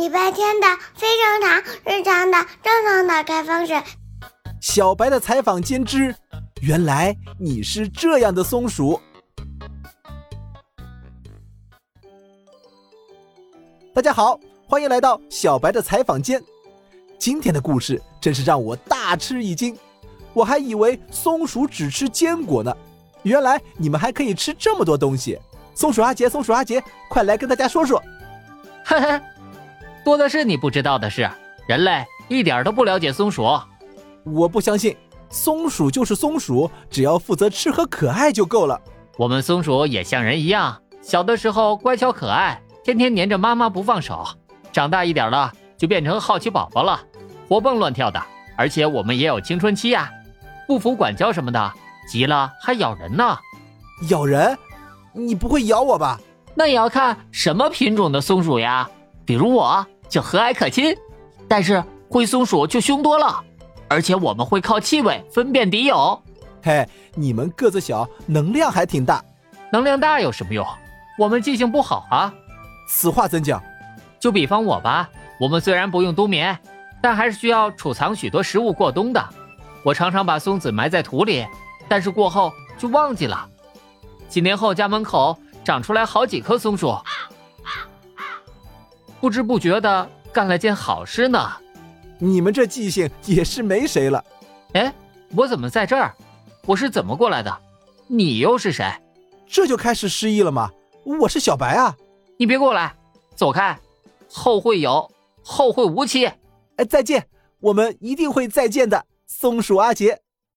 礼拜天的非正常，日常的正常打开方式。小白的采访间之，原来你是这样的松鼠。大家好，欢迎来到小白的采访间。今天的故事真是让我大吃一惊，我还以为松鼠只吃坚果呢，原来你们还可以吃这么多东西。松鼠阿杰，松鼠阿杰，快来跟大家说说。呵呵。多的是你不知道的事，人类一点都不了解松鼠。我不相信，松鼠就是松鼠，只要负责吃和可爱就够了。我们松鼠也像人一样，小的时候乖巧可爱，天天黏着妈妈不放手。长大一点了，就变成好奇宝宝了，活蹦乱跳的。而且我们也有青春期呀，不服管教什么的，急了还咬人呢。咬人？你不会咬我吧？那也要看什么品种的松鼠呀。比如我就和蔼可亲，但是灰松鼠就凶多了，而且我们会靠气味分辨敌友。嘿，你们个子小，能量还挺大。能量大有什么用？我们记性不好啊。此话怎讲？就比方我吧，我们虽然不用冬眠，但还是需要储藏许多食物过冬的。我常常把松子埋在土里，但是过后就忘记了。几年后，家门口长出来好几棵松鼠。不知不觉的干了件好事呢，你们这记性也是没谁了。哎，我怎么在这儿？我是怎么过来的？你又是谁？这就开始失忆了吗？我是小白啊！你别过来，走开！后会有，后会无期。哎，再见！我们一定会再见的，松鼠阿杰。